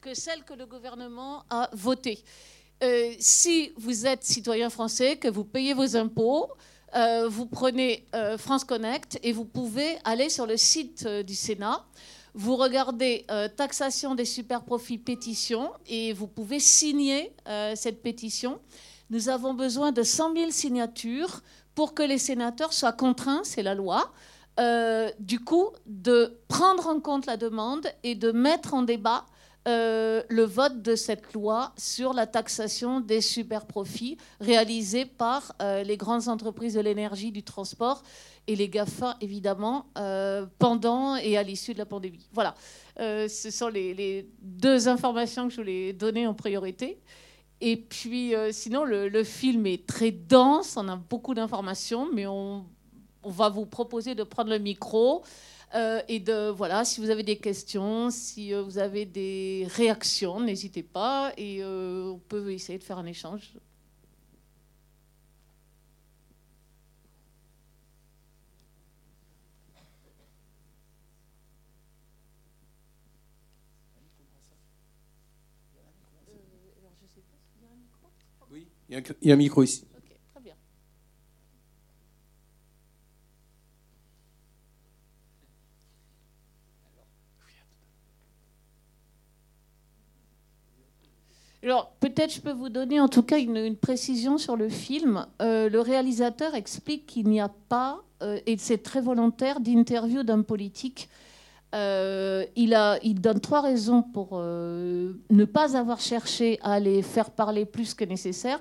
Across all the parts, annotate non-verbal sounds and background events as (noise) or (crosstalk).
que celles que le gouvernement a votées. Euh, si vous êtes citoyen français, que vous payez vos impôts, euh, vous prenez euh, France Connect et vous pouvez aller sur le site du Sénat. Vous regardez taxation des super profits pétition et vous pouvez signer cette pétition. Nous avons besoin de 100 000 signatures pour que les sénateurs soient contraints, c'est la loi, du coup, de prendre en compte la demande et de mettre en débat euh, le vote de cette loi sur la taxation des super-profits réalisés par euh, les grandes entreprises de l'énergie, du transport et les GAFA, évidemment, euh, pendant et à l'issue de la pandémie. Voilà, ce sont les, deux informations que je voulais donner en priorité. Et puis, sinon, le, film est très dense, on a beaucoup d'informations, mais on, on va vous proposer de prendre le micro. Euh, et de voilà, si vous avez des questions, si euh, vous avez des réactions, n'hésitez pas et euh, on peut essayer de faire un échange. Oui, il y a un micro ici. Alors, peut-être je peux vous donner en tout cas une, précision sur le film. Euh, le réalisateur explique qu'il n'y a pas, euh, et c'est très volontaire, d'interview d'un politique. Euh, il, il donne trois raisons pour ne pas avoir cherché à les faire parler plus que nécessaire.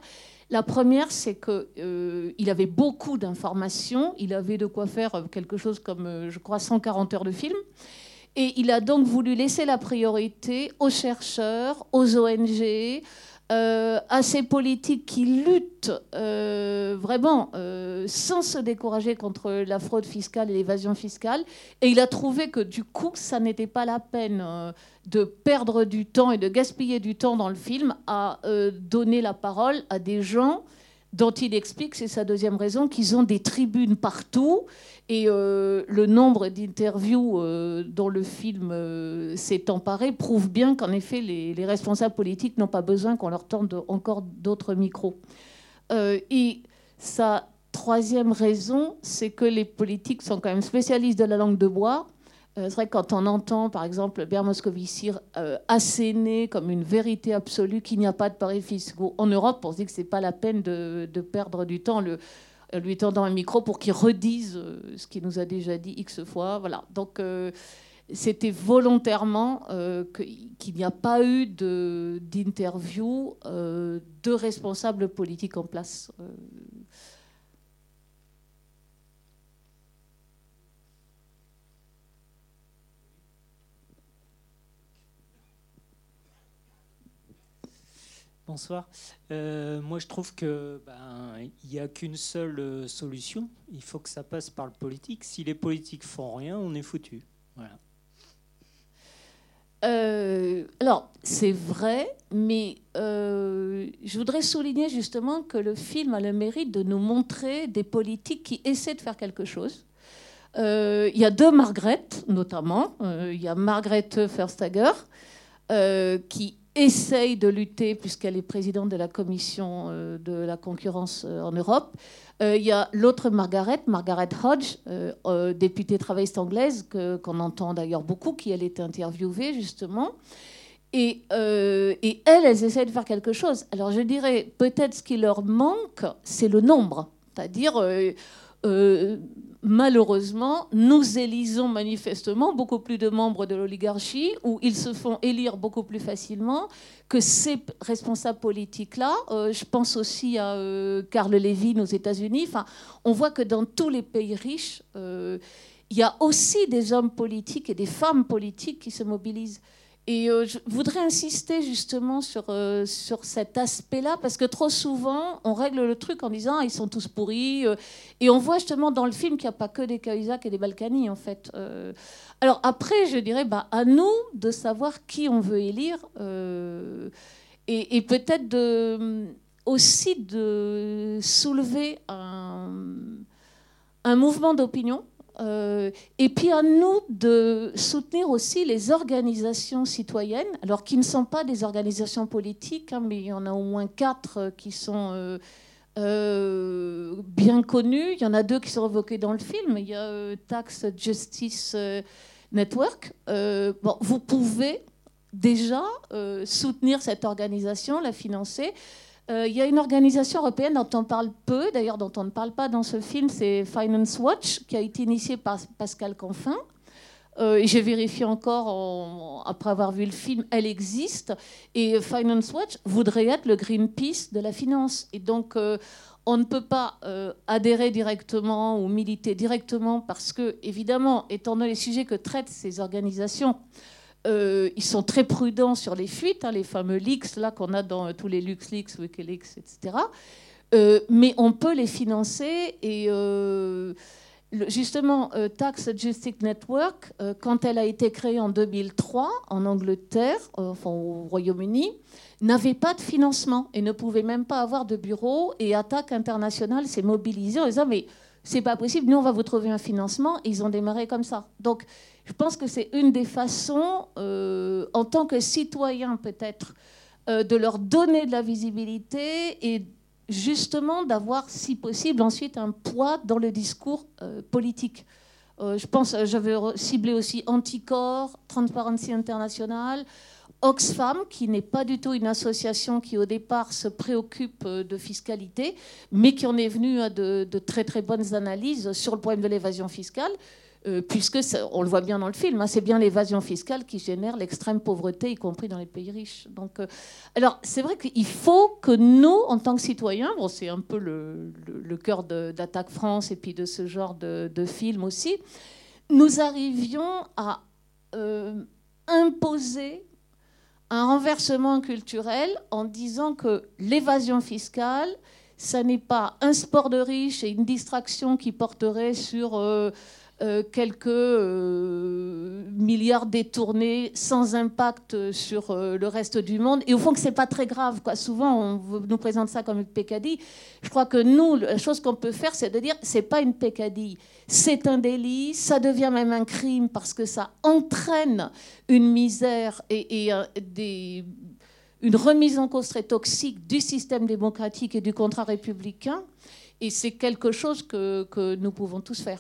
La première, c'est qu'il avait beaucoup d'informations. Il avait de quoi faire quelque chose comme, je crois, 140 heures de film. Et il a donc voulu laisser la priorité aux chercheurs, aux ONG, euh, à ces politiques qui luttent euh, vraiment euh, sans se décourager contre la fraude fiscale et l'évasion fiscale. Et il a trouvé que du coup, ça n'était pas la peine de perdre du temps et de gaspiller du temps dans le film à donner la parole à des gens dont il explique, c'est sa deuxième raison, qu'ils ont des tribunes partout. Et euh, le nombre d'interviews euh, dont le film euh, s'est emparé prouve bien qu'en effet, les, responsables politiques n'ont pas besoin qu'on leur tende encore d'autres micros. et sa troisième raison, c'est que les politiques sont quand même spécialistes de la langue de bois c'est vrai que quand on entend, par exemple, Pierre Moscovici euh, asséner comme une vérité absolue qu'il n'y a pas de paris fiscaux en Europe, on se dit que ce n'est pas la peine de, perdre du temps le, lui tendant un micro pour qu'il redise euh, ce qu'il nous a déjà dit X fois. Voilà. Donc, c'était volontairement qu'il n'y a pas eu d'interview de, de, responsables politiques en place. Bonsoir. Euh, moi, je trouve que ben, il n'y a qu'une seule euh, solution. Il faut que ça passe par le politique. Si les politiques font rien, on est foutu. Voilà. Euh, alors, c'est vrai, mais je voudrais souligner justement que le film a le mérite de nous montrer des politiques qui essaient de faire quelque chose. Il y a deux Margaret, notamment. Il y a Margaret Verstager, qui essaye de lutter, puisqu'elle est présidente de la commission euh, de la concurrence euh, en Europe. Euh, il y a l'autre Margaret, Margaret Hodge, députée travailliste anglaise, qu'on entend d'ailleurs beaucoup, qui elle est interviewée justement. Et, et, elles, elles essayent de faire quelque chose. Alors je dirais, peut-être ce qui leur manque, c'est le nombre. C'est-à-dire, malheureusement, nous élisons manifestement beaucoup plus de membres de l'oligarchie, où ils se font élire beaucoup plus facilement que ces responsables politiques-là. Euh, je pense aussi à euh, Carl Levin aux États-Unis. Enfin, on voit que dans tous les pays riches, euh, il y a aussi des hommes politiques et des femmes politiques qui se mobilisent. Et euh, je voudrais insister justement sur, euh, sur cet aspect-là, parce que trop souvent, on règle le truc en disant ah, ils sont tous pourris. Euh, et on voit justement dans le film qu'il n'y a pas que des Cahuzac et des Balkany, en fait. alors après, je dirais bah, à nous de savoir qui on veut élire, et, peut-être aussi de soulever un, un mouvement d'opinion Euh, et puis à nous de soutenir aussi les organisations citoyennes, alors qui ne sont pas des organisations politiques, hein, mais il y en a au moins quatre qui sont bien connues. Il y en a deux qui sont évoquées dans le film. Il y a Tax Justice Network. bon, vous pouvez déjà soutenir cette organisation, la financer. Euh, il y a une organisation européenne dont on parle peu, d'ailleurs dont on ne parle pas dans ce film, c'est Finance Watch, qui a été initiée par Pascal Canfin. Euh, j'ai vérifié encore, après avoir vu le film, elle existe. Et Finance Watch voudrait être le Greenpeace de la finance. Et donc, euh, on ne peut pas adhérer directement ou militer directement parce que, évidemment, étant donné les sujets que traitent ces organisations, euh, ils sont très prudents sur les fuites, hein, les fameux leaks là qu'on a dans tous les LuxLeaks, WikiLeaks, etc. Euh, mais on peut les financer et euh, justement Tax Justice Network, quand elle a été créée en 2003 en Angleterre, enfin au Royaume-Uni, n'avait pas de financement et ne pouvait même pas avoir de bureau. Et Attaque International s'est mobilisée en disant mais c'est pas possible, nous on va vous trouver un financement. Ils ont démarré comme ça. Donc je pense que c'est une des façons, euh, en tant que citoyen peut-être, euh, de leur donner de la visibilité et justement d'avoir, si possible, ensuite un poids dans le discours euh, politique. je pense, j'avais ciblé aussi Anticor, Transparency International, Oxfam, qui n'est pas du tout une association qui au départ se préoccupe de fiscalité, mais qui en est venue à de, de très très bonnes analyses sur le problème de l'évasion fiscale. Euh, puisque on le voit bien dans le film, hein, c'est bien l'évasion fiscale qui génère l'extrême pauvreté, y compris dans les pays riches. Donc, euh, alors c'est vrai qu'il faut que nous, en tant que citoyens, c'est un peu le, cœur d'Attaque France et puis de ce genre de, film aussi, nous arrivions à euh, imposer un renversement culturel en disant que l'évasion fiscale, ça n'est pas un sport de riche et une distraction qui porterait sur quelques euh, milliards détournés sans impact sur euh, le reste du monde. Et au fond, que c'est pas très grave. Quoi. Souvent, on nous présente ça comme une pécadille. Je crois que nous, la chose qu'on peut faire, c'est de dire c'est pas une pécadille, c'est un délit. Ça devient même un crime parce que ça entraîne une misère et, une remise en cause très toxique du système démocratique et du contrat républicain. Et c'est quelque chose que, nous pouvons tous faire.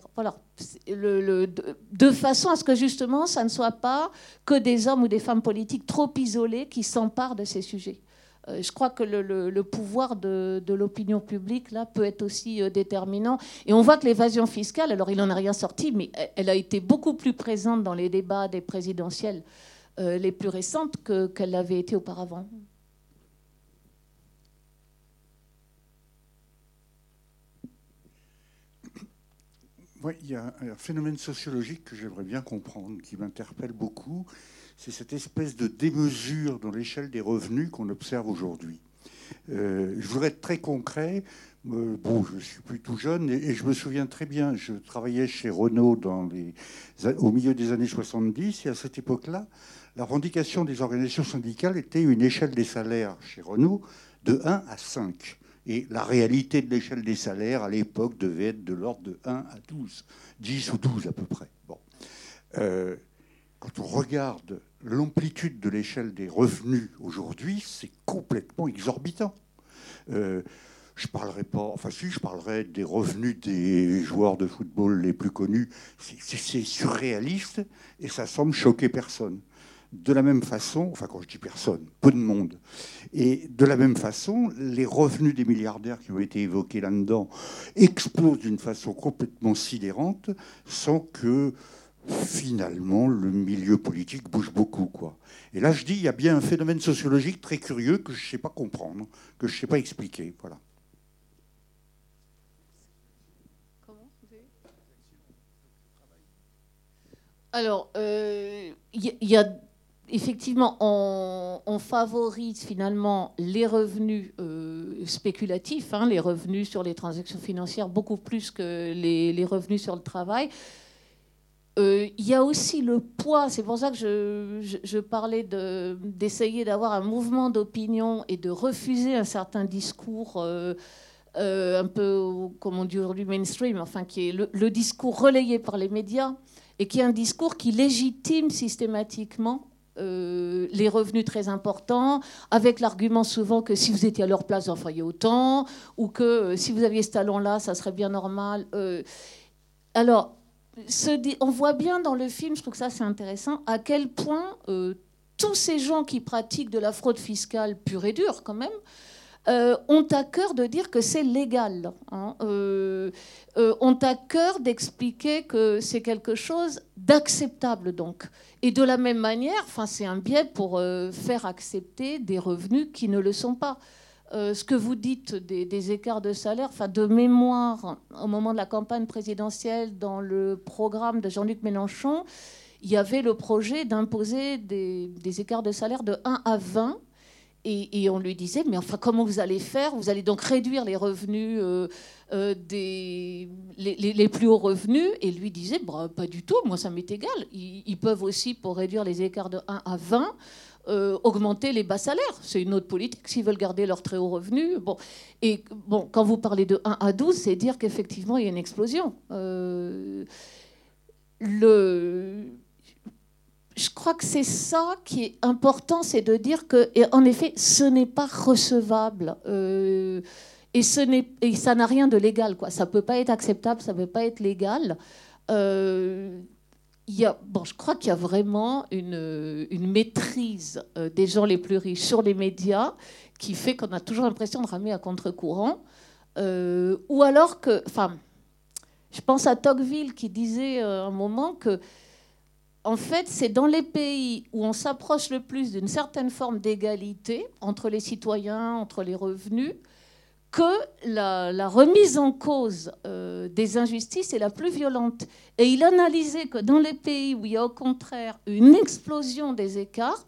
De, façon à ce que justement, ça ne soit pas que des hommes ou des femmes politiques trop isolés qui s'emparent de ces sujets. Euh, je crois que le, pouvoir de, l'opinion publique là peut être aussi euh, déterminant. Et on voit que l'évasion fiscale, alors il n'en a rien sorti, mais elle a été beaucoup plus présente dans les débats des présidentielles euh, les plus récentes qu'elle l'avait été auparavant. Oui, il y a un phénomène sociologique que j'aimerais bien comprendre, qui m'interpelle beaucoup. C'est cette espèce de démesure dans l'échelle des revenus qu'on observe aujourd'hui. Euh, je voudrais être très concret. Euh, bon, je suis plus tout jeune et, je me souviens très bien, je travaillais chez Renault dans les, au milieu des années 70 et à cette époque-là, la revendication des organisations syndicales était une échelle des salaires chez Renault de 1 à 5. Et la réalité de l'échelle des salaires à l'époque devait être de l'ordre de 1 à 12, 10 ou 12 à peu près. Bon. Euh, quand on regarde l'amplitude de l'échelle des revenus aujourd'hui, c'est complètement exorbitant. Euh, je parlerai pas, enfin si, je parlerai des revenus des joueurs de football les plus connus. C'est surréaliste et ça semble choquer personne. De la même façon, enfin quand je dis personne, peu de monde, et de la même façon, les revenus des milliardaires qui ont été évoqués là-dedans explosent d'une façon complètement sidérante sans que finalement le milieu politique bouge beaucoup. Quoi. Et là, je dis, il y a bien un phénomène sociologique très curieux que je ne sais pas comprendre, que je ne sais pas expliquer. Voilà. Alors, il euh, y, a effectivement, on, favorise finalement les revenus euh, spéculatifs, hein, les revenus sur les transactions financières, beaucoup plus que les, revenus sur le travail. Euh, il y a aussi le poids, c'est pour ça que je, parlais d'essayer d'avoir un mouvement d'opinion et de refuser un certain discours. Euh, un peu, comme on dit aujourd'hui, mainstream, enfin, qui est le, discours relayé par les médias et qui est un discours qui légitime systématiquement les revenus très importants, avec l'argument souvent que si vous étiez à leur place, vous en feriez autant, ou que si vous aviez ce talent-là, ça serait bien normal. alors, on voit bien dans le film, je trouve que ça c'est intéressant, à quel point euh, tous ces gens qui pratiquent de la fraude fiscale pure et dure quand même, euh, ont à cœur de dire que c'est légal, hein. euh, ont à cœur d'expliquer que c'est quelque chose d'acceptable donc. Et de la même manière, enfin c'est un biais pour faire accepter des revenus qui ne le sont pas. Euh, ce que vous dites des, écarts de salaire, enfin de mémoire, au moment de la campagne présidentielle, dans le programme de Jean-Luc Mélenchon, il y avait le projet d'imposer des, écarts de salaire de 1 à 20. Et, on lui disait, mais enfin, comment vous allez faire? Vous allez donc réduire les revenus euh, euh, des les, plus hauts revenus Et lui disait, bah, pas du tout, moi ça m'est égal. Ils, peuvent aussi, pour réduire les écarts de 1 à 20, euh, augmenter les bas salaires. C'est une autre politique s'ils veulent garder leurs très hauts revenus. Bon. Et bon, quand vous parlez de 1 à 12, c'est dire qu'effectivement, il y a une explosion. Le... Je crois que c'est ça qui est important, c'est de dire que, en effet, ce n'est pas recevable. Euh, et, ça n'a rien de légal. Quoi. Ça ne peut pas être acceptable, ça ne peut pas être légal bon, je crois qu'il y a vraiment une, maîtrise euh, des gens les plus riches sur les médias qui fait qu'on a toujours l'impression de ramer à contre-courant. Euh, ou alors que, enfin, je pense à Tocqueville qui disait euh, un moment que, en fait, c'est dans les pays où on s'approche le plus d'une certaine forme d'égalité entre les citoyens, entre les revenus, que la, remise en cause euh, des injustices est la plus violente. Et il analysait que dans les pays où il y a au contraire une explosion des écarts,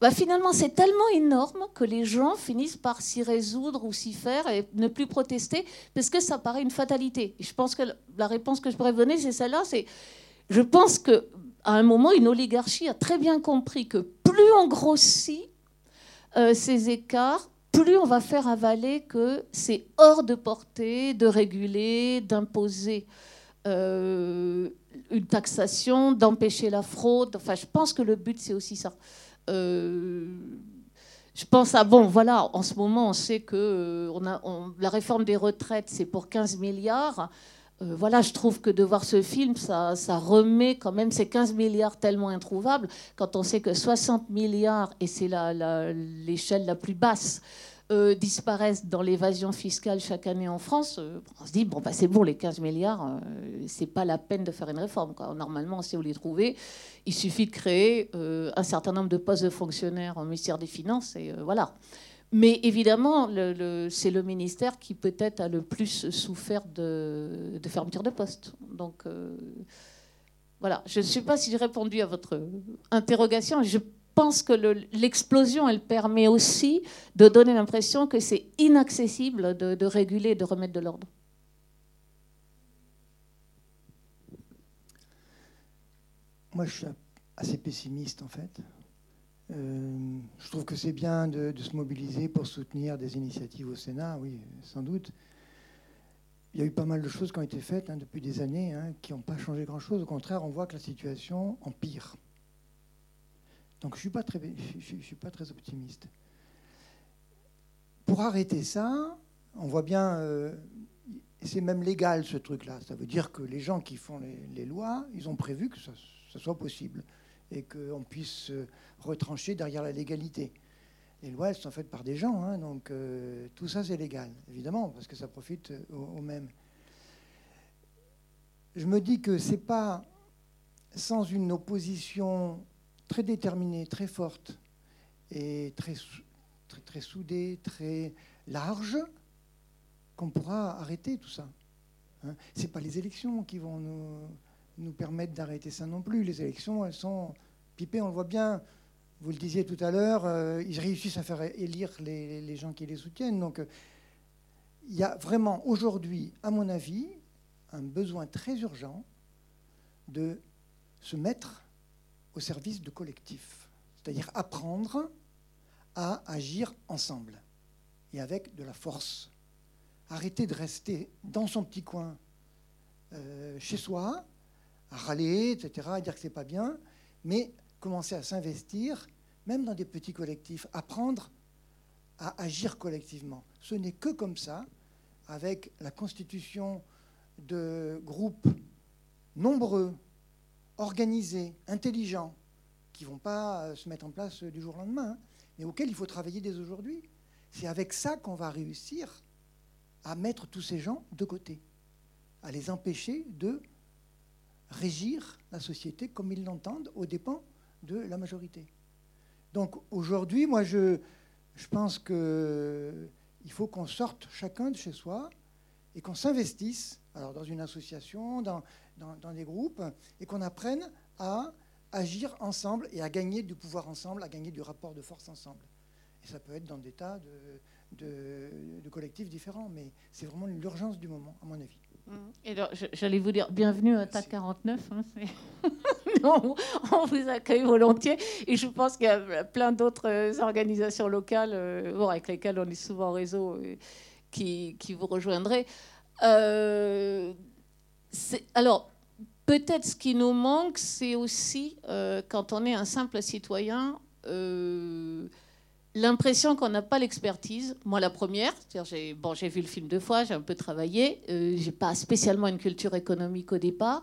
bah finalement c'est tellement énorme que les gens finissent par s'y résoudre ou s'y faire et ne plus protester parce que ça paraît une fatalité. Je pense que la réponse que je pourrais donner, c'est celle-là. Je pense que à un moment, une oligarchie a très bien compris que plus on grossit euh, ces écarts, plus on va faire avaler que c'est hors de portée de réguler, d'imposer euh, une taxation, d'empêcher la fraude. Enfin, je pense que le but, c'est aussi ça. Euh, je pense à, bon, voilà, en ce moment, on sait que la réforme des retraites, c'est pour 15 milliards. Voilà, je trouve que de voir ce film, ça, remet quand même ces 15 milliards tellement introuvables, quand on sait que 60 milliards, et c'est l'échelle la, plus basse, euh, disparaissent dans l'évasion fiscale chaque année en France, euh, on se dit bon bah c'est bon les 15 milliards, euh, c'est pas la peine de faire une réforme. Normalement, on sait où les trouver. Il suffit de créer un certain nombre de postes de fonctionnaires au ministère des Finances et voilà. Mais évidemment, c'est le ministère qui peut-être a le plus souffert de, de fermeture de postes. Donc voilà, je ne sais pas si j'ai répondu à votre interrogation. Je pense que l'explosion, elle permet aussi de donner l'impression que c'est inaccessible de, réguler et de remettre de l'ordre. Moi, je suis assez pessimiste en fait. Euh, je trouve que c'est bien de, se mobiliser pour soutenir des initiatives au Sénat, oui, sans doute. Il y a eu pas mal de choses qui ont été faites hein, depuis des années hein, qui n'ont pas changé grand-chose. Au contraire, on voit que la situation empire. Donc je ne suis, pas très, je, suis pas très optimiste. Pour arrêter ça, on voit bien, euh, c'est même légal ce truc-là. Ça veut dire que les gens qui font les, lois, ils ont prévu que ça, soit possible et qu'on puisse retrancher derrière la légalité. Les lois, elles sont faites par des gens, hein, donc euh, tout ça c'est légal, évidemment, parce que ça profite aux, aux mêmes. Je me dis que c'est pas sans une opposition très déterminée, très forte et très, très, très soudée, très large, qu'on pourra arrêter tout ça. Hein. Ce n'est pas les élections qui vont nous, nous permettre d'arrêter ça non plus. Les élections, elles sont pipées, on le voit bien. Vous le disiez tout à l'heure, euh, ils réussissent à faire élire les, les gens qui les soutiennent. Donc, euh, il y a vraiment aujourd'hui, à mon avis, un besoin très urgent de se mettre au service de collectif, c'est-à-dire apprendre à agir ensemble et avec de la force, arrêter de rester dans son petit coin, euh, chez soi, à râler, etc., à dire que c'est pas bien, mais commencer à s'investir, même dans des petits collectifs, apprendre à agir collectivement. Ce n'est que comme ça, avec la constitution de groupes nombreux, organisés, intelligents, qui ne vont pas euh, se mettre en place du jour au lendemain, hein, mais auxquels il faut travailler dès aujourd'hui. C'est avec ça qu'on va réussir à mettre tous ces gens de côté, à les empêcher de régir la société comme ils l'entendent aux dépens de la majorité. Donc aujourd'hui, moi, je, je pense qu'il faut qu'on sorte chacun de chez soi et qu'on s'investisse alors dans une association, dans, dans, des groupes, et qu'on apprenne à agir ensemble et à gagner du pouvoir ensemble, à gagner du rapport de force ensemble. Et ça peut être dans des tas de, de, collectifs différents, mais c'est vraiment l'urgence du moment, à mon avis. Et j'allais vous dire bienvenue à TAC 49. Hein, (laughs) on, on, vous accueille volontiers. Et je pense qu'il y a plein d'autres organisations locales euh, avec lesquelles on est souvent en réseau euh, qui, qui, vous rejoindraient. Euh, alors, peut-être ce qui nous manque, c'est aussi, euh, quand on est un simple citoyen, euh, l'impression qu'on n'a pas l'expertise. Moi, la première, j'ai vu le film deux fois, j'ai un peu travaillé, euh, j'ai pas spécialement une culture économique au départ.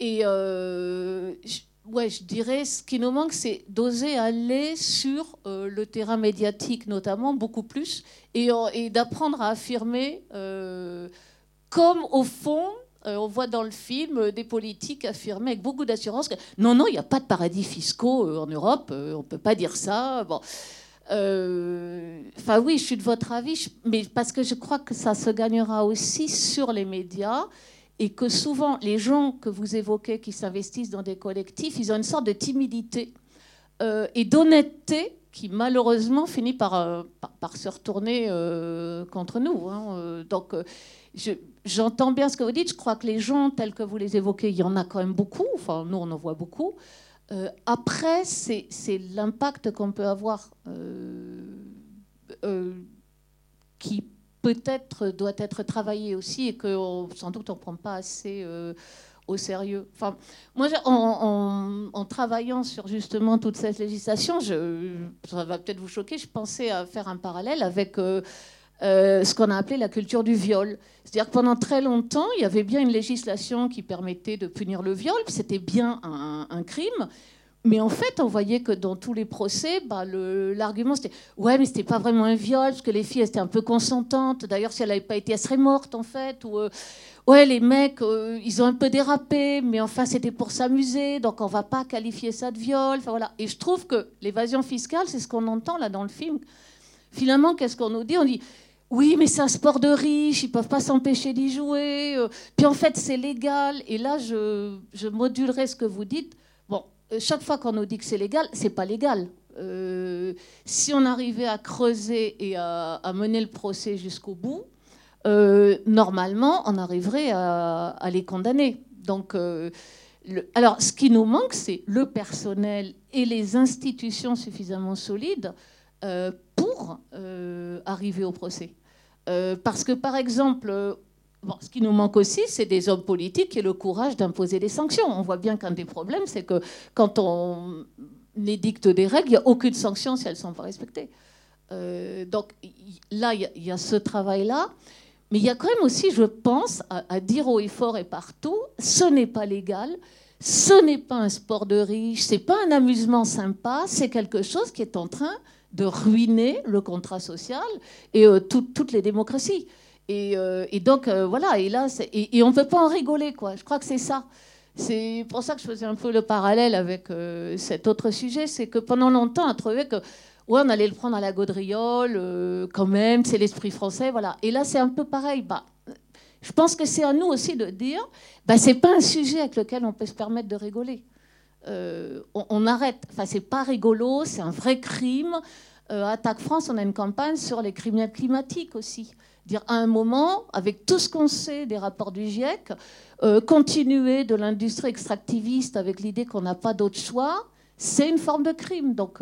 Et je, ouais, je dirais, ce qui nous manque, c'est d'oser aller sur le terrain médiatique, notamment, beaucoup plus, et, et d'apprendre à affirmer comme au fond, euh, on voit dans le film euh, des politiques affirmer avec beaucoup d'assurance que non, non, il n'y a pas de paradis fiscaux euh, en Europe, on ne peut pas dire ça. Bon. Enfin oui, je suis de votre avis, mais parce que je crois que ça se gagnera aussi sur les médias et que souvent les gens que vous évoquez qui s'investissent dans des collectifs, ils ont une sorte de timidité et d'honnêteté qui malheureusement finit par, par, se retourner contre nous. Hein. Donc j'entends bien ce que vous dites. Je crois que les gens tels que vous les évoquez, il y en a quand même beaucoup. Enfin, nous, on en voit beaucoup. Euh, après, c'est l'impact qu'on peut avoir euh, euh, qui peut-être doit être travaillé aussi et que sans doute on ne prend pas assez au sérieux. Moi, en, travaillant sur justement toute cette législation, ça va peut-être vous choquer, je pensais à faire un parallèle avec ce qu'on a appelé la culture du viol. C'est-à-dire que pendant très longtemps, il y avait bien une législation qui permettait de punir le viol, c'était bien un, crime. Mais en fait, on voyait que dans tous les procès, bah, l'argument c'était ouais, mais c'était pas vraiment un viol parce que les filles étaient un peu consentantes. D'ailleurs, si elle n'avait pas été, elle serait morte en fait. Ou euh, ouais, les mecs, euh, ils ont un peu dérapé, mais enfin c'était pour s'amuser, donc on va pas qualifier ça de viol. Enfin voilà. Et je trouve que l'évasion fiscale, c'est ce qu'on entend là dans le film. Finalement, qu'est-ce qu'on nous dit? On dit oui, mais c'est un sport de riches, ils peuvent pas s'empêcher d'y jouer. Euh. Puis en fait, c'est légal. Et là, je, je, modulerai ce que vous dites. Bon, euh, chaque fois qu'on nous dit que c'est légal, c'est pas légal. Euh, si on arrivait à creuser et à, mener le procès jusqu'au bout, normalement, on arriverait à, les condamner. Donc, alors, ce qui nous manque, c'est le personnel et les institutions suffisamment solides pour arriver au procès. Euh, parce que, par exemple, euh, ce qui nous manque aussi, c'est des hommes politiques et le courage d'imposer des sanctions. On voit bien qu'un des problèmes, c'est que quand on édicte des règles, il n'y a aucune sanction si elles ne sont pas respectées. Euh, donc là, il y, a ce travail-là. Mais il y a quand même aussi, je pense, à, dire haut et fort et partout, ce n'est pas légal, ce n'est pas un sport de riche, c'est pas un amusement sympa, c'est quelque chose qui est en train de ruiner le contrat social et euh, toutes les démocraties. Et, euh, donc, euh, voilà, et là, et, on ne peut pas en rigoler, quoi. Je crois que c'est ça. C'est pour ça que je faisais un peu le parallèle avec cet autre sujet, c'est que pendant longtemps, on a trouvé que ouais, on allait le prendre à la gaudriole, quand même, c'est l'esprit français, voilà. Et là, c'est un peu pareil. Bah, je pense que c'est à nous aussi de dire, bah, c'est pas un sujet avec lequel on peut se permettre de rigoler. Euh, on, arrête. Enfin, c'est pas rigolo, c'est un vrai crime. Euh, Attaque France, on a une campagne sur les criminels climatiques aussi. Dire à un moment, avec tout ce qu'on sait des rapports du GIEC, euh, continuer de l'industrie extractiviste avec l'idée qu'on n'a pas d'autre choix, c'est une forme de crime. Donc,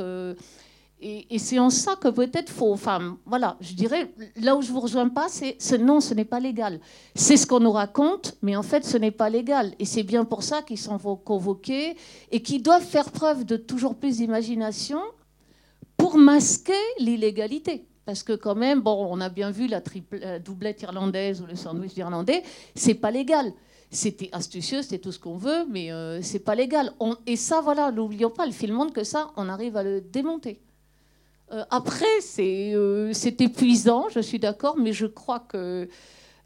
Et, c'est en ça que peut-être faut. Enfin, voilà, je dirais, là où je vous rejoins pas, c'est ce non, ce n'est pas légal. C'est ce qu'on nous raconte, mais en fait, ce n'est pas légal. Et c'est bien pour ça qu'ils sont convoqués et qu'ils doivent faire preuve de toujours plus d'imagination pour masquer l'illégalité. Parce que quand même, bon, on a bien vu la, doublette irlandaise ou le sandwich irlandais, c'est pas légal. C'était astucieux, c'était tout ce qu'on veut, mais euh, c'est pas légal. et ça, voilà, n'oublions pas, le film montre que ça, on arrive à le démonter. Euh, après, euh, c'est épuisant, je suis d'accord, mais je crois que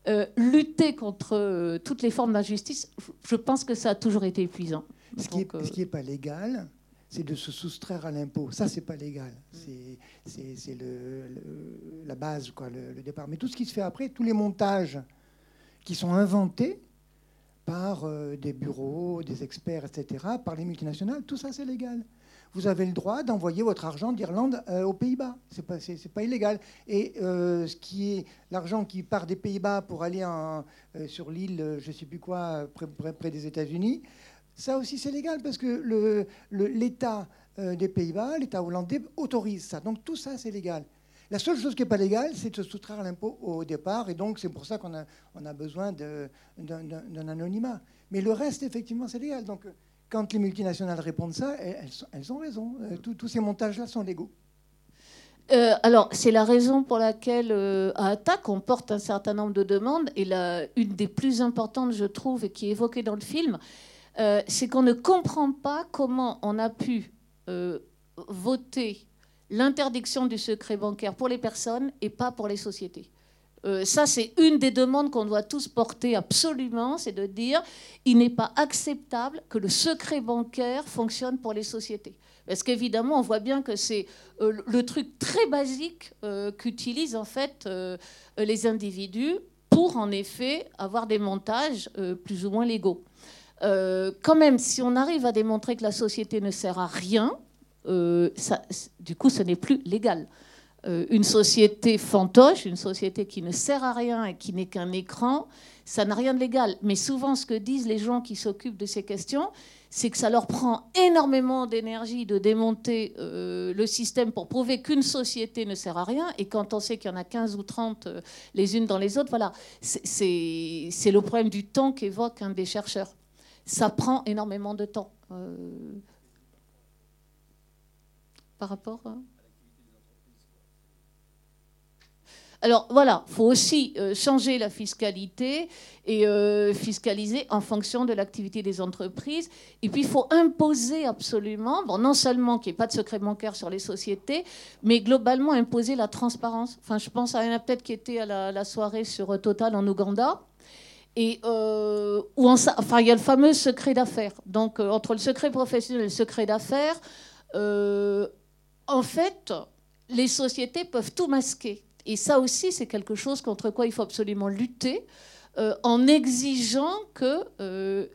euh, lutter contre toutes les formes d'injustice, je pense que ça a toujours été épuisant. Ce qui n'est pas légal, c'est de se soustraire à l'impôt. Ça, c'est pas légal. C'est la base, quoi, le, départ. Mais tout ce qui se fait après, tous les montages qui sont inventés par des bureaux, des experts, etc., par les multinationales, tout ça, c'est légal vous avez le droit d'envoyer votre argent d'Irlande euh, aux Pays-Bas. C'est pas, pas illégal. Et euh, ce qui est l'argent qui part des Pays-Bas pour aller euh, sur l'île, je ne sais plus quoi, près, des États-Unis, ça aussi c'est légal parce que l'État des Pays-Bas, l'État hollandais autorise ça. Donc tout ça c'est légal. La seule chose qui n'est pas légale, c'est de se soustraire à l'impôt au départ, et donc c'est pour ça qu'on a, a besoin d'un anonymat. Mais le reste, effectivement, c'est légal. Donc quand les multinationales répondent ça, elles, ont raison. Euh, tous ces montages-là sont légaux. Euh, alors, c'est la raison pour laquelle euh, à Attaque, on porte un certain nombre de demandes. Et la, une des plus importantes, je trouve, et qui est évoquée dans le film, c'est qu'on ne comprend pas comment on a pu voter l'interdiction du secret bancaire pour les personnes et pas pour les sociétés. Euh, ça, c'est une des demandes qu'on doit tous porter absolument, c'est de dire il n'est pas acceptable que le secret bancaire fonctionne pour les sociétés. Parce qu'évidemment, on voit bien que c'est euh, le truc très basique euh, qu'utilisent en fait les individus pour en effet avoir des montages plus ou moins légaux. quand même, si on arrive à démontrer que la société ne sert à rien, du coup, ce n'est plus légal. Euh, une société fantoche, une société qui ne sert à rien et qui n'est qu'un écran, ça n'a rien de légal. Mais souvent, ce que disent les gens qui s'occupent de ces questions, c'est que ça leur prend énormément d'énergie de démonter euh, le système pour prouver qu'une société ne sert à rien. Et quand on sait qu'il y en a 15 ou 30 euh, les unes dans les autres, voilà, c'est le problème du temps qu'évoque un des chercheurs. Ça prend énormément de temps. par rapport à... Alors voilà, il faut aussi euh, changer la fiscalité et euh, fiscaliser en fonction de l'activité des entreprises. Et puis il faut imposer absolument, bon, non seulement qu'il n'y ait pas de secret bancaire sur les sociétés, mais globalement imposer la transparence. Enfin, je pense à un peut-être qui était à la, soirée sur Total en Ouganda. Et euh, où enfin, il y a le fameux secret d'affaires. Donc, entre le secret professionnel et le secret d'affaires, en fait, les sociétés peuvent tout masquer. Et ça aussi, c'est quelque chose contre quoi il faut absolument lutter euh, en exigeant que euh,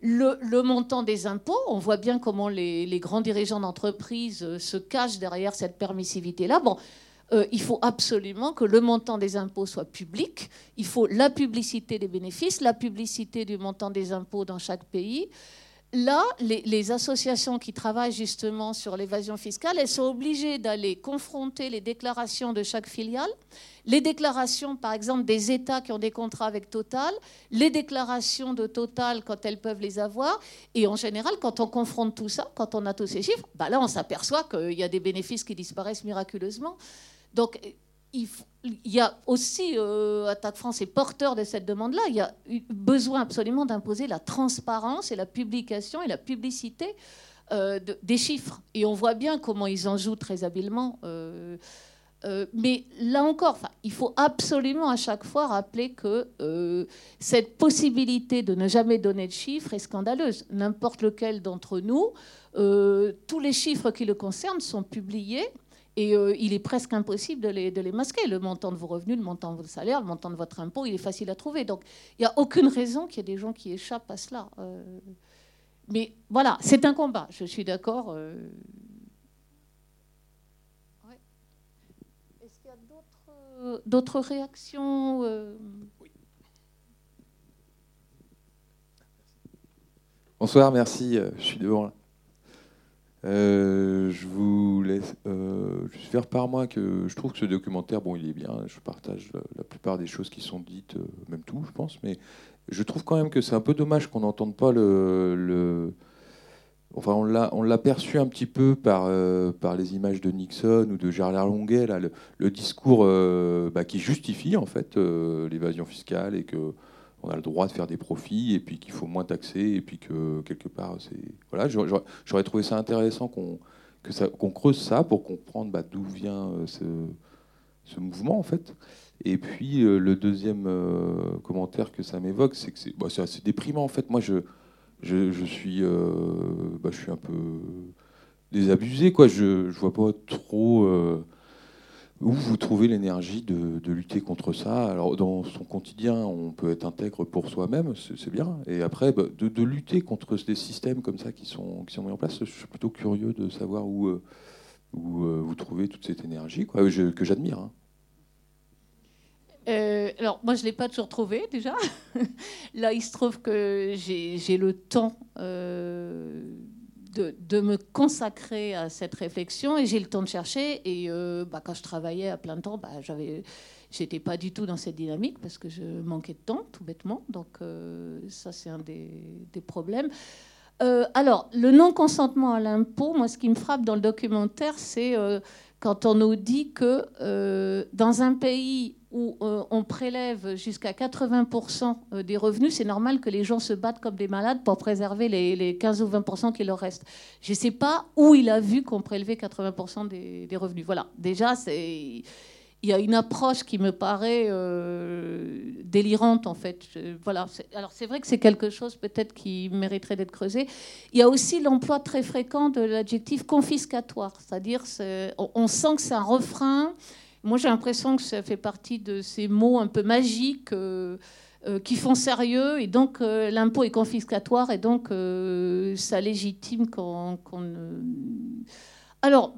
le, montant des impôts, on voit bien comment les, grands dirigeants d'entreprise euh, se cachent derrière cette permissivité-là. Bon, il faut absolument que le montant des impôts soit public. Il faut la publicité des bénéfices, la publicité du montant des impôts dans chaque pays. Là, les, associations qui travaillent justement sur l'évasion fiscale, elles sont obligées d'aller confronter les déclarations de chaque filiale, les déclarations, par exemple, des États qui ont des contrats avec Total, les déclarations de Total quand elles peuvent les avoir. Et en général, quand on confronte tout ça, quand on a tous ces chiffres, bah là, on s'aperçoit qu'il y a des bénéfices qui disparaissent miraculeusement. Donc, il, y a aussi, euh, Attaque France est porteur de cette demande-là, il y a besoin absolument d'imposer la transparence et la publication et la publicité euh, des chiffres. Et on voit bien comment ils en jouent très habilement. Euh, mais là encore, il faut absolument à chaque fois rappeler que cette possibilité de ne jamais donner de chiffres est scandaleuse. N'importe lequel d'entre nous, tous les chiffres qui le concernent sont publiés et euh, il est presque impossible de les, masquer. Le montant de vos revenus, le montant de votre salaire, le montant de votre impôt, il est facile à trouver. Donc il n'y a aucune raison qu'il y ait des gens qui échappent à cela. Euh. mais voilà, c'est un combat, je suis d'accord. Euh. Est-ce qu'il y a d'autres réactions oui. Bonsoir, merci. Je suis devant là. Euh, je vous laisse. Euh, faire par moi que je trouve que ce documentaire, bon, il est bien. Je partage la, plupart des choses qui sont dites, même tout, je pense, mais je trouve quand même que c'est un peu dommage qu'on n'entende pas le Enfin, on l'a, perçu un petit peu par, euh, par les images de Nixon ou de Gérard Longuet, le, discours euh, bah, qui justifie en fait euh, l'évasion fiscale et que on a le droit de faire des profits et puis qu'il faut moins taxer et puis que quelque part c'est voilà. J'aurais, trouvé ça intéressant qu'on que ça, qu'on creuse ça pour comprendre bah, d'où vient ce, ce, mouvement en fait. Et puis le deuxième commentaire que ça m'évoque, c'est que c'est, bah, assez déprimant en fait. Moi je je, suis, euh, bah, je suis un peu désabusé. Quoi. Je ne vois pas trop euh, où vous trouvez l'énergie de, lutter contre ça? Alors, dans son quotidien, on peut être intègre pour soi-même, c'est bien. Et après, bah, de, lutter contre des systèmes comme ça qui sont, qui sont mis en place, je suis plutôt curieux de savoir où, euh, où vous trouvez toute cette énergie quoi, que j'admire. Hein. Euh, alors, moi, je ne l'ai pas toujours trouvé déjà. (laughs) Là, il se trouve que j'ai le temps euh, de, me consacrer à cette réflexion et j'ai le temps de chercher. Et euh, bah, quand je travaillais à plein temps, bah, j'avais. J'étais pas du tout dans cette dynamique parce que je manquais de temps, tout bêtement. Donc ça, c'est un des, des problèmes. alors, le non-consentement à l'impôt, moi, ce qui me frappe dans le documentaire, c'est quand on nous dit que euh, dans un pays où euh, on prélève jusqu'à 80% euh, des revenus, c'est normal que les gens se battent comme des malades pour préserver les, 15 ou 20% qui leur restent. Je ne sais pas où il a vu qu'on prélevait 80% des, des, revenus. Voilà, déjà, c'est il y a une approche qui me paraît euh, délirante en fait. voilà. Alors c'est vrai que c'est quelque chose peut-être qui mériterait d'être creusé. Il y a aussi l'emploi très fréquent de l'adjectif confiscatoire, c'est-à-dire on, sent que c'est un refrain. Moi j'ai l'impression que ça fait partie de ces mots un peu magiques. Euh, euh, qui font sérieux et donc l'impôt est confiscatoire et donc ça légitime qu'on. Alors,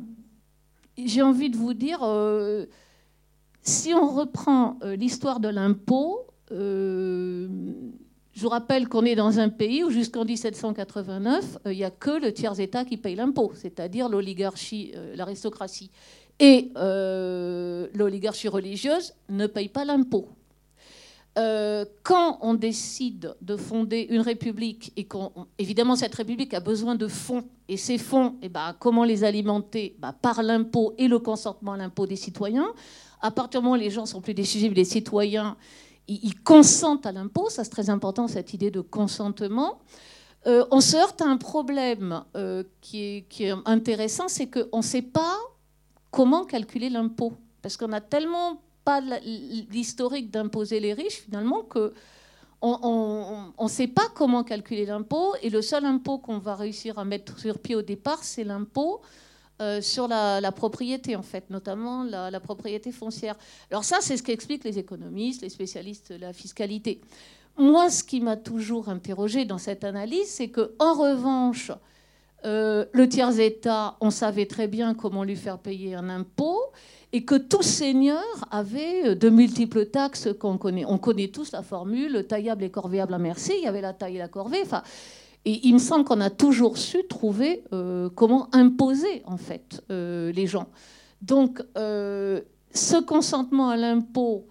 j'ai envie de vous dire, si on reprend euh, l'histoire de l'impôt, euh, je vous rappelle qu'on est dans un pays où jusqu'en 1789, euh, il n'y a que le tiers-État qui paye l'impôt, c'est-à-dire l'oligarchie, l'aristocratie. Et l'oligarchie religieuse ne paye pas l'impôt. Quand on décide de fonder une république et qu'évidemment cette république a besoin de fonds et ces fonds, et eh ben, comment les alimenter? Ben, Par l'impôt et le consentement à l'impôt des citoyens à partir du moment où les gens sont plus décisibles, les citoyens, ils, consentent à l'impôt. Ça, c'est très important, cette idée de consentement. Euh, on se heurte à un problème euh, qui, est, qui, est, intéressant, c'est qu'on ne sait pas comment calculer l'impôt. Parce qu'on n'a tellement pas l'historique d'imposer les riches, finalement, que on ne sait pas comment calculer l'impôt. Et le seul impôt qu'on va réussir à mettre sur pied au départ, c'est l'impôt euh, sur la, propriété, en fait, notamment la, propriété foncière. Alors ça, c'est ce qu'expliquent les économistes, les spécialistes de la fiscalité. Moi, ce qui m'a toujours interrogé dans cette analyse, c'est que, en revanche, euh, le tiers-État, on savait très bien comment lui faire payer un impôt, et que tout seigneur avait de multiples taxes qu'on connaît. On connaît tous la formule taillable et corvéable à merci. Il y avait la taille et la corvée. Enfin, et il me semble qu'on a toujours su trouver euh, comment imposer en fait euh, les gens. Donc euh, ce consentement à l'impôt,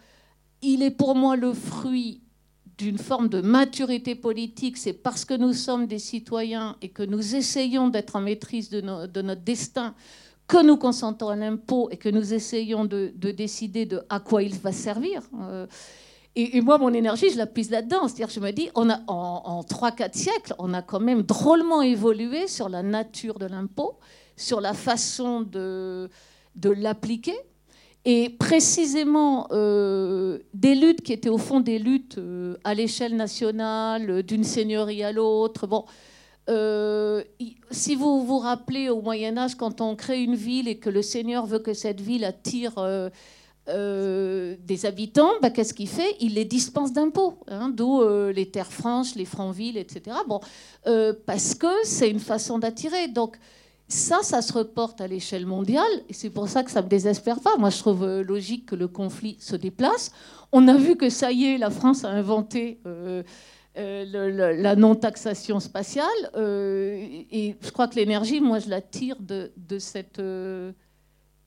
il est pour moi le fruit d'une forme de maturité politique. C'est parce que nous sommes des citoyens et que nous essayons d'être en maîtrise de, notre destin que nous consentons à l'impôt et que nous essayons de, décider de à quoi il va servir. Et, moi, mon énergie, je la pise là-dedans. C'est-à-dire, je me dis, on a, en, en 3-4 siècles, on a quand même drôlement évolué sur la nature de l'impôt, sur la façon de, de l'appliquer. Et précisément, euh, des luttes qui étaient au fond des luttes euh, à l'échelle nationale, d'une seigneurie à l'autre. Bon, euh, si vous vous rappelez au Moyen Âge, quand on crée une ville et que le seigneur veut que cette ville attire euh, des habitants, bah, qu'est-ce qu'il fait? Il les dispense d'impôts, hein, d'où euh, les terres franches, les francs-villes, etc. Bon, euh, parce que c'est une façon d'attirer. Donc ça, ça se reporte à l'échelle mondiale, et c'est pour ça que ça me désespère pas. Moi, je trouve logique que le conflit se déplace. On a vu que ça y est, la France a inventé la non-taxation spatiale, et je crois que l'énergie, moi, je la tire de, cette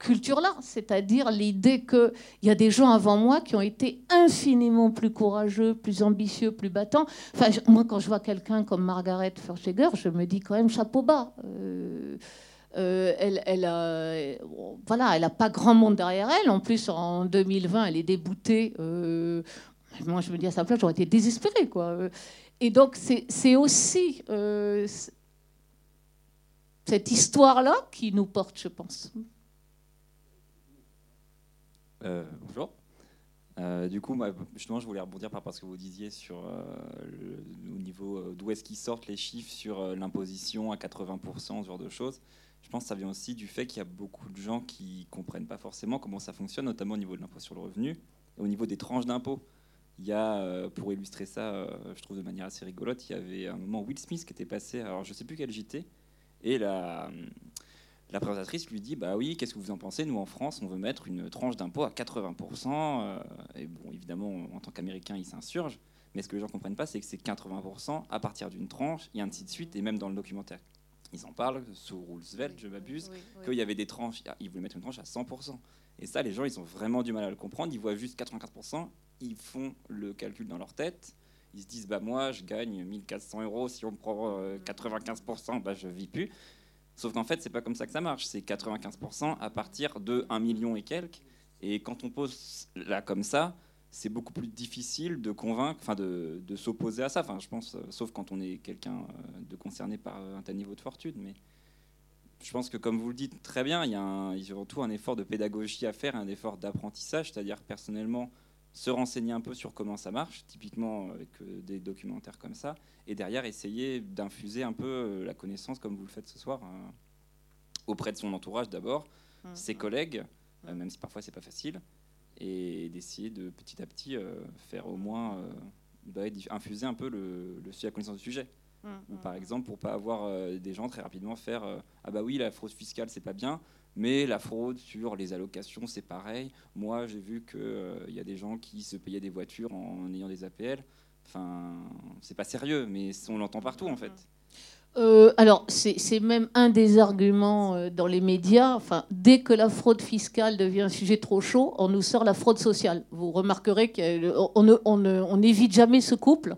culture-là, c'est-à-dire l'idée qu'il y a des gens avant moi qui ont été infiniment plus courageux, plus ambitieux, plus battants. Enfin, moi, quand je vois quelqu'un comme Margaret Furchegger, je me dis quand même chapeau bas. Euh, euh, elle, voilà, elle n'a pas grand monde derrière elle. En plus, en 2020, elle est déboutée. Moi, je me dis à sa place, j'aurais été désespérée. Quoi. Et donc, c'est aussi cette histoire-là qui nous porte, je pense. Euh, bonjour. Euh, du coup, justement, je voulais rebondir par rapport ce que vous disiez sur euh, au niveau d'où est-ce qu'ils sortent les chiffres sur l'imposition à 80%, ce genre de choses. Je pense que ça vient aussi du fait qu'il y a beaucoup de gens qui comprennent pas forcément comment ça fonctionne, notamment au niveau de l'impôt sur le revenu et au niveau des tranches d'impôt. Il y a, pour illustrer ça, je trouve de manière assez rigolote, il y avait un moment Will Smith qui était passé, alors je sais plus quel JT, et la, la présentatrice lui dit Bah oui, qu'est-ce que vous en pensez Nous, en France, on veut mettre une tranche d'impôt à 80%. Euh, et bon, évidemment, en tant qu'Américain, il s'insurge. Mais ce que les gens ne comprennent pas, c'est que c'est 80% à partir d'une tranche, et ainsi de suite, et même dans le documentaire. Ils en parlent, sous Roosevelt, je m'abuse, qu'il y avait des tranches, ils voulaient mettre une tranche à 100%. Et ça, les gens, ils ont vraiment du mal à le comprendre. Ils voient juste 95%, ils font le calcul dans leur tête. Ils se disent, bah moi, je gagne 1400 euros. Si on prend 95%, euh, bah, je vis plus. Sauf qu'en fait, c'est pas comme ça que ça marche. C'est 95% à partir de 1 million et quelques. Et quand on pose là comme ça, c'est beaucoup plus difficile de convaincre, enfin de, s'opposer à ça. Enfin, je pense, euh, sauf quand on est quelqu'un euh, de concerné par un tel niveau de fortune. Mais je pense que, comme vous le dites très bien, il y a, il surtout un effort de pédagogie à faire, un effort d'apprentissage. C'est-à-dire, personnellement, se renseigner un peu sur comment ça marche, typiquement avec euh, des documentaires comme ça, et derrière essayer d'infuser un peu euh, la connaissance, comme vous le faites ce soir, euh, auprès de son entourage d'abord, mmh. ses collègues, même si parfois c'est pas facile, et d'essayer de petit à petit faire au moins bah, infuser un peu le, le, la connaissance du sujet. Mmh, Ou par mmh. exemple, pour pas avoir des gens très rapidement faire ah bah oui la fraude fiscale c'est pas bien, mais la fraude sur les allocations, c'est pareil. Moi, j'ai vu qu'il euh, y a des gens qui se payaient des voitures en ayant des APL. Enfin, c'est pas sérieux, mais on l'entend partout en fait. Euh, alors, c'est même un des arguments euh, dans les médias. Enfin, dès que la fraude fiscale devient un sujet trop chaud, on nous sort la fraude sociale. Vous remarquerez qu'on n'évite jamais ce couple.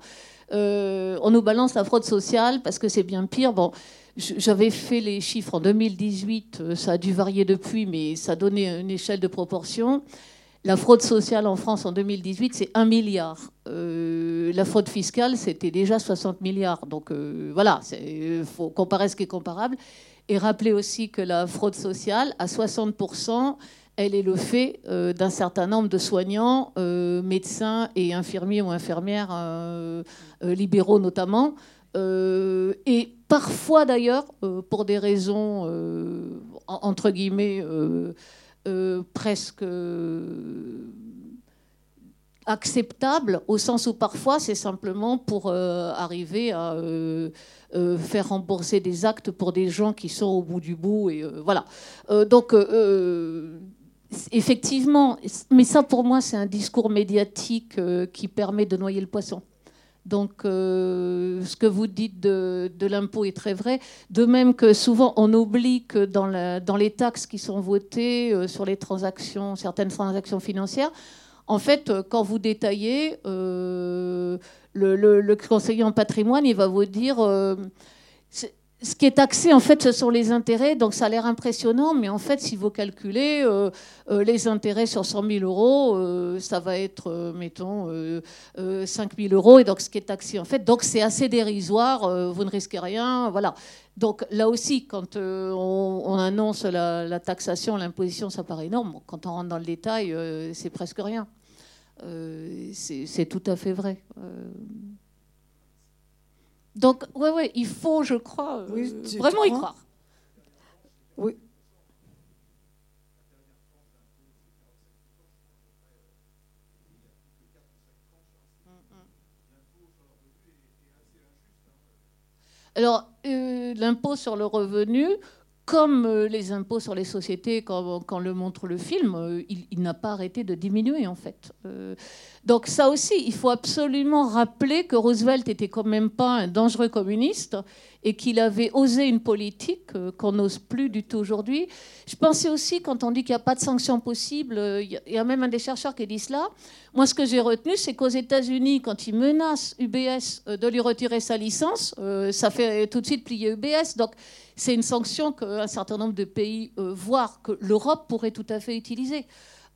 on nous balance la fraude sociale parce que c'est bien pire. Bon, j'avais fait les chiffres en 2018, euh, ça a dû varier depuis, mais ça donnait une échelle de proportion. La fraude sociale en France en 2018, c'est 1 milliard. Euh, la fraude fiscale, c'était déjà 60 milliards. Donc euh, voilà, il faut comparer ce qui est comparable. Et rappeler aussi que la fraude sociale, à 60%, elle est le fait d'un certain nombre de soignants, médecins et infirmiers ou infirmières libéraux notamment, euh, et parfois d'ailleurs, euh, pour des raisons euh, entre guillemets presque acceptables, au sens où parfois c'est simplement pour arriver à faire rembourser des actes pour des gens qui sont au bout du bout. Et voilà. donc effectivement, mais ça pour moi c'est un discours médiatique qui permet de noyer le poisson. Donc, euh, ce que vous dites de, l'impôt est très vrai. De même que souvent, on oublie que dans, les taxes qui sont votées euh, sur les transactions, certaines transactions financières, en fait, euh, quand vous détaillez, le, conseiller en patrimoine, il va vous dire ce qui est taxé, en fait, ce sont les intérêts. Donc, ça a l'air impressionnant, mais en fait, si vous calculez euh, euh, les intérêts sur 100 000 euros, euh, ça va être, mettons, 5 000 euros. Et donc, ce qui est taxé, en fait, donc c'est assez dérisoire. vous ne risquez rien, voilà. Donc, là aussi, quand on, annonce la, la taxation, l'imposition, ça paraît énorme. Quand on rentre dans le détail, c'est presque rien. c'est tout à fait vrai. Donc, oui, ouais, il faut, je crois, euh, vraiment y croire. Oui. Alors, euh, l'impôt sur le revenu, comme euh, les impôts sur les sociétés, quand, le montre le film, euh, il, n'a pas arrêté de diminuer en fait. Euh, donc ça aussi, il faut absolument rappeler que Roosevelt était quand même pas un dangereux communiste et qu'il avait osé une politique euh, qu'on n'ose plus du tout aujourd'hui. Je pensais aussi, quand on dit qu'il n'y a pas de sanctions possibles, euh, il y a même un des chercheurs qui dit cela. Moi, ce que j'ai retenu, c'est qu'aux États-Unis, quand ils menacent UBS euh, de lui retirer sa licence, ça fait tout de suite plier UBS. Donc, c'est une sanction qu'un certain nombre de pays, voire que l'Europe, pourrait tout à fait utiliser.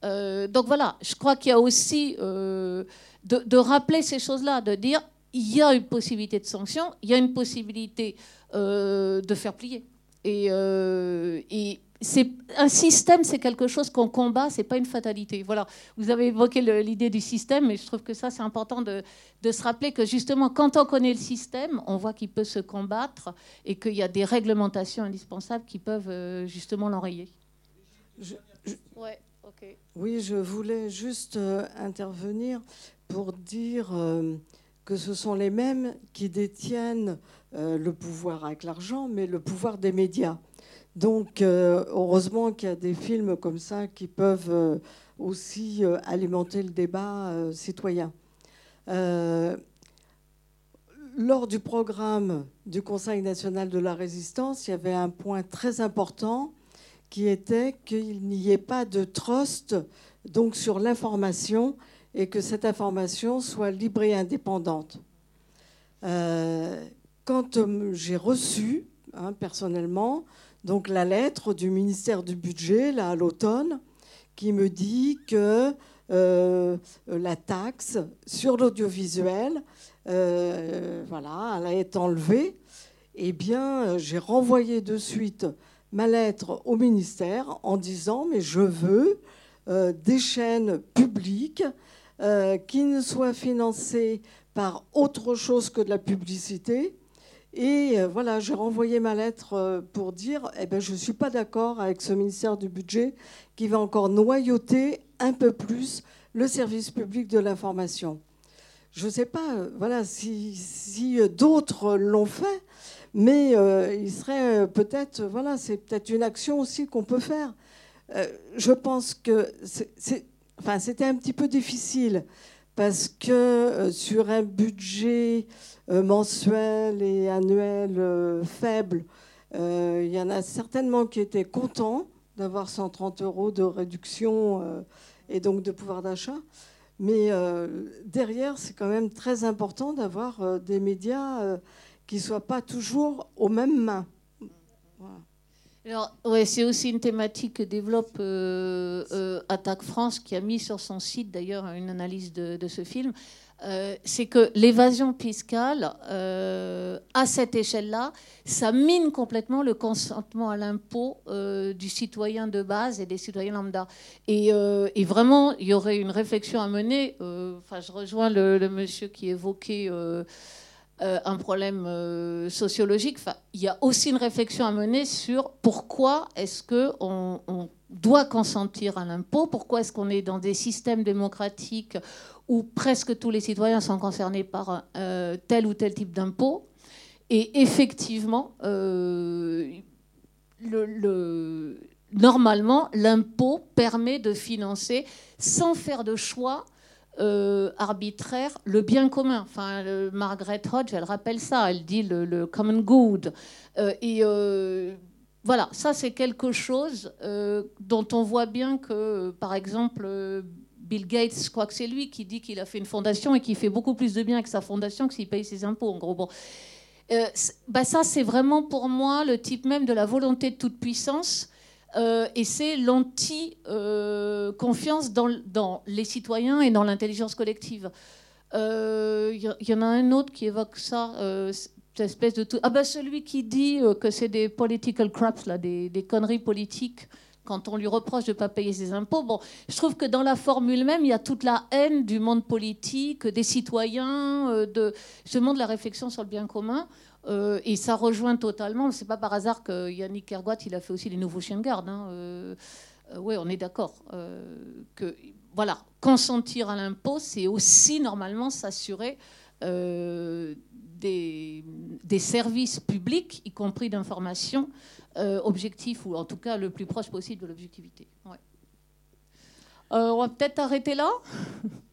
donc voilà, je crois qu'il y a aussi de, rappeler ces choses-là, de dire il y a une possibilité de sanction, il y a une possibilité euh, de faire plier. Et, euh, et c'est un système, c'est quelque chose qu'on combat, c'est pas une fatalité. Voilà, vous avez évoqué l'idée du système, mais je trouve que ça c'est important de, de, se rappeler que justement quand on connaît le système, on voit qu'il peut se combattre et qu'il y a des réglementations indispensables qui peuvent euh, justement l'enrayer. Ouais, Oui, je voulais juste intervenir pour dire euh, que ce sont les mêmes qui détiennent euh, le pouvoir avec l'argent, mais le pouvoir des médias. Donc, euh, heureusement qu'il y a des films comme ça qui peuvent aussi alimenter le débat citoyen. lors du programme du Conseil national de la résistance, il y avait un point très important qui était qu'il n'y ait pas de trust donc sur l'information et que cette information soit libre et indépendante. Euh, quand euh, j'ai reçu hein, personnellement donc la lettre du ministère du budget là à l'automne qui me dit que euh, la taxe sur l'audiovisuel voilà elle a été enlevée eh bien j'ai renvoyé de suite ma lettre au ministère en disant mais je veux des chaînes publiques euh, qui ne soit financé par autre chose que de la publicité. Et euh, voilà, j'ai renvoyé ma lettre euh, pour dire eh ben, je ne suis pas d'accord avec ce ministère du Budget qui va encore noyauter un peu plus le service public de l'information. Je ne sais pas voilà, si, si d'autres l'ont fait, mais il serait peut-être, voilà, c'est peut-être une action aussi qu'on peut faire. je pense que c'est enfin, c'était un petit peu difficile parce que euh, sur un budget euh, mensuel et annuel euh, faible, il y en a certainement qui étaient contents d'avoir 130 euros de réduction et donc de pouvoir d'achat. Mais derrière, c'est quand même très important d'avoir des médias qui ne soient pas toujours aux mêmes mains. Voilà. Alors, ouais, c'est aussi une thématique que développe euh, euh, Attaque France, qui a mis sur son site d'ailleurs une analyse de, ce film. Euh, c'est que l'évasion fiscale, à cette échelle-là, ça mine complètement le consentement à l'impôt du citoyen de base et des citoyens lambda. Et, vraiment, il y aurait une réflexion à mener. Enfin, je rejoins le, monsieur qui évoquait euh, un problème euh, sociologique. Il y a aussi une réflexion à mener sur pourquoi est-ce qu'on on doit consentir à l'impôt, pourquoi est-ce qu'on est dans des systèmes démocratiques où presque tous les citoyens sont concernés par euh, tel ou tel type d'impôt. Et effectivement, le, le, normalement, l'impôt permet de financer sans faire de choix euh, arbitraire le bien commun. Enfin, Margaret Hodge, elle rappelle ça, elle dit le, common good. Euh, et euh, voilà, ça c'est quelque chose dont on voit bien que, par exemple, Bill Gates, je crois que c'est lui qui dit qu'il a fait une fondation et qui fait beaucoup plus de bien avec sa fondation que s'il paye ses impôts, en gros. Bon. bah ça, c'est vraiment pour moi le type même de la volonté de toute puissance euh, et c'est l'anti-confiance dans, les citoyens et dans l'intelligence collective. Il euh, y, en a un autre qui évoque ça, euh, cette espèce de tout. Ah ben celui qui dit que c'est des political craps, là, des, conneries politiques quand on lui reproche de ne pas payer ses impôts. Bon, je trouve que dans la formule même, il y a toute la haine du monde politique, des citoyens, de justement de la réflexion sur le bien commun. Euh, et ça rejoint totalement, c'est pas par hasard que Yannick Kergoat, il a fait aussi les nouveaux chiens de garde. Hein. Euh, euh, oui, on est d'accord. que voilà, consentir à l'impôt, c'est aussi normalement s'assurer des, des, services publics, y compris d'information, objectifs, ou en tout cas le plus proche possible de l'objectivité. on va peut-être arrêter là?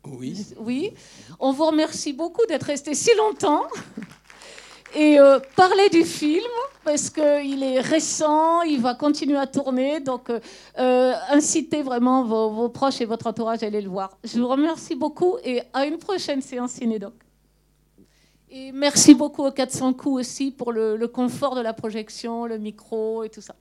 Oui. Oui. On vous remercie beaucoup d'être resté si longtemps. Et euh, parler du film parce qu'il est récent, il va continuer à tourner. Donc, euh, incitez vraiment vos, proches et votre entourage à aller le voir. Je vous remercie beaucoup et à une prochaine séance Cinédoc. Et merci beaucoup aux 400 coups aussi pour le confort de la projection, le micro et tout ça.